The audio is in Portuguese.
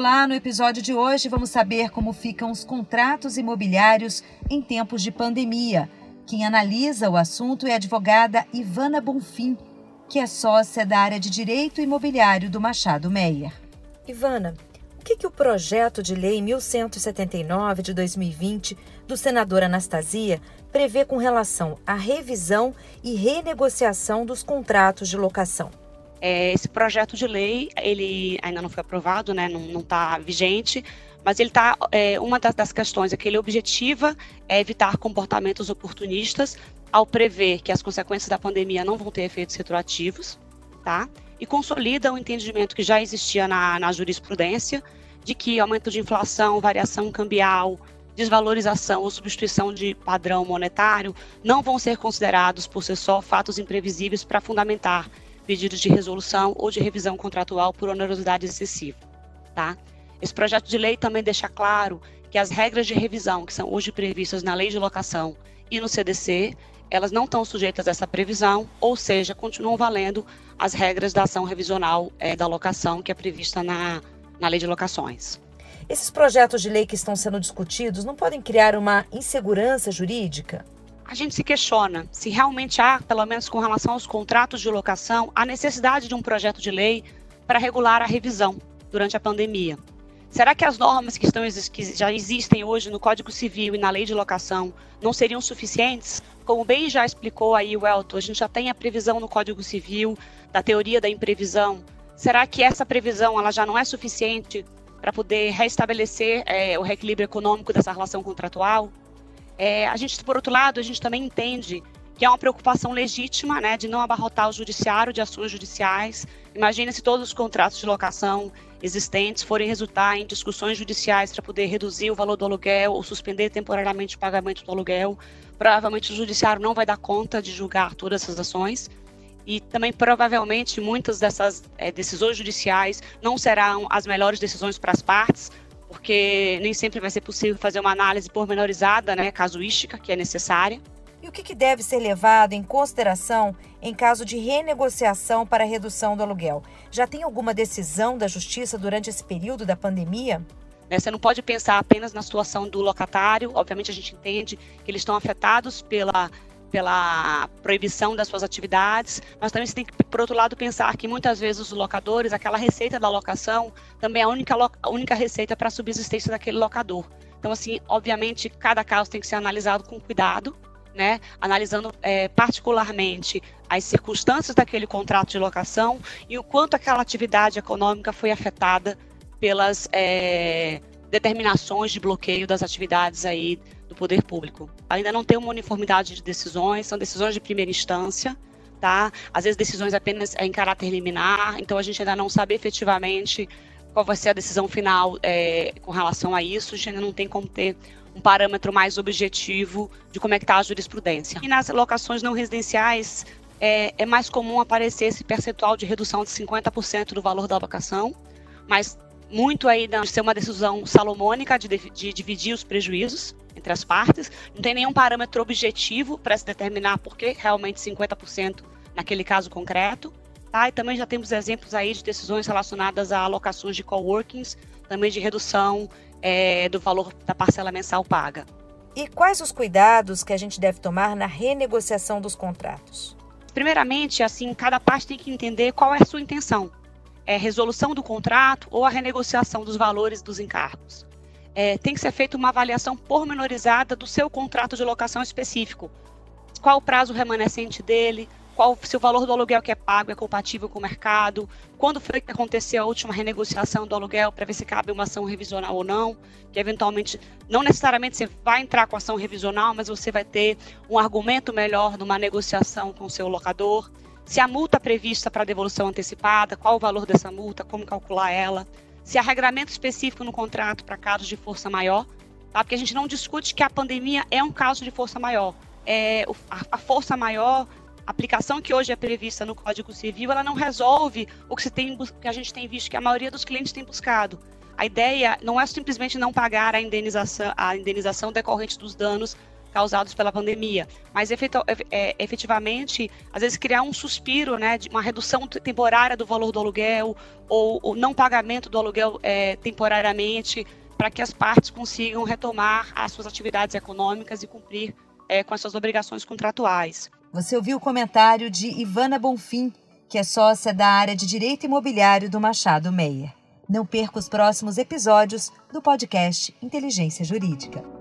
Olá, no episódio de hoje vamos saber como ficam os contratos imobiliários em tempos de pandemia. Quem analisa o assunto é a advogada Ivana Bonfim, que é sócia da área de Direito Imobiliário do Machado Meyer. Ivana, o que, que o projeto de lei 1179 de 2020 do senador Anastasia prevê com relação à revisão e renegociação dos contratos de locação? É, esse projeto de lei, ele ainda não foi aprovado, né, não está vigente, mas ele está, é, uma das, das, questões é que ele objetiva é evitar comportamentos oportunistas ao prever que as consequências da pandemia não vão ter efeitos retroativos, tá? E consolida o entendimento que já existia na, na jurisprudência de que aumento de inflação, variação cambial, desvalorização ou substituição de padrão monetário não vão ser considerados por si só fatos imprevisíveis para fundamentar pedidos de resolução ou de revisão contratual por onerosidade excessiva. Tá? Esse projeto de lei também deixa claro que as regras de revisão que são hoje previstas na lei de locação e no CDC, elas não estão sujeitas a essa previsão, ou seja, continuam valendo as regras da ação revisional é, da locação que é prevista na, na lei de locações. Esses projetos de lei que estão sendo discutidos não podem criar uma insegurança jurídica? A gente se questiona se realmente há, pelo menos com relação aos contratos de locação, a necessidade de um projeto de lei para regular a revisão durante a pandemia. Será que as normas que, estão, que já existem hoje no Código Civil e na Lei de Locação não seriam suficientes? Como bem já explicou aí o Elton, a gente já tem a previsão no Código Civil da teoria da imprevisão. Será que essa previsão ela já não é suficiente para poder restabelecer é, o reequilíbrio econômico dessa relação contratual? É, a gente, por outro lado, a gente também entende que é uma preocupação legítima, né, de não abarrotar o judiciário de ações judiciais. Imagine se todos os contratos de locação existentes forem resultar em discussões judiciais para poder reduzir o valor do aluguel ou suspender temporariamente o pagamento do aluguel. Provavelmente o judiciário não vai dar conta de julgar todas essas ações. E também, provavelmente, muitas dessas é, decisões judiciais não serão as melhores decisões para as partes, porque nem sempre vai ser possível fazer uma análise pormenorizada, né, casuística, que é necessária. E o que, que deve ser levado em consideração em caso de renegociação para redução do aluguel? Já tem alguma decisão da Justiça durante esse período da pandemia? Né, você não pode pensar apenas na situação do locatário. Obviamente, a gente entende que eles estão afetados pela pela proibição das suas atividades, mas também você tem que, por outro lado, pensar que muitas vezes os locadores, aquela receita da locação, também é a única, a única receita para a subsistência daquele locador. Então, assim, obviamente, cada caso tem que ser analisado com cuidado, né? Analisando é, particularmente as circunstâncias daquele contrato de locação e o quanto aquela atividade econômica foi afetada pelas é, determinações de bloqueio das atividades aí do poder público. Ainda não tem uma uniformidade de decisões, são decisões de primeira instância, tá? Às vezes decisões apenas em caráter liminar, então a gente ainda não sabe efetivamente qual vai ser a decisão final é, com relação a isso, a gente ainda não tem como ter um parâmetro mais objetivo de como é que está a jurisprudência. E nas locações não residenciais, é, é, mais comum aparecer esse percentual de redução de 50% do valor da locação, mas muito aí de ser uma decisão salomônica de, de dividir os prejuízos entre as partes. Não tem nenhum parâmetro objetivo para se determinar por que realmente 50% naquele caso concreto. Tá? E também já temos exemplos aí de decisões relacionadas a alocações de coworkings, também de redução é, do valor da parcela mensal paga. E quais os cuidados que a gente deve tomar na renegociação dos contratos? Primeiramente, assim, cada parte tem que entender qual é a sua intenção é, resolução do contrato ou a renegociação dos valores dos encargos. É, tem que ser feita uma avaliação pormenorizada do seu contrato de locação específico. Qual o prazo remanescente dele, qual se o valor do aluguel que é pago é compatível com o mercado, quando foi que aconteceu a última renegociação do aluguel para ver se cabe uma ação revisional ou não, que eventualmente não necessariamente você vai entrar com ação revisional, mas você vai ter um argumento melhor numa negociação com o seu locador se a multa prevista para devolução antecipada, qual o valor dessa multa, como calcular ela, se há regramento específico no contrato para casos de força maior, tá? porque a gente não discute que a pandemia é um caso de força maior. É, a, força maior, a aplicação que hoje é prevista no Código Civil, ela não resolve o que, se tem, que a gente tem visto que a maioria dos clientes tem buscado. A ideia não é simplesmente não pagar a indenização, a indenização decorrente dos danos causados pela pandemia, mas é, efetivamente, às vezes criar um suspiro, né, de uma redução temporária do valor do aluguel ou o não pagamento do aluguel é, temporariamente, para que as partes consigam retomar as suas atividades econômicas e cumprir é, com as suas obrigações contratuais. Você ouviu o comentário de Ivana Bonfim, que é sócia da área de Direito Imobiliário do Machado Meyer. Não perca os próximos episódios do podcast Inteligência Jurídica.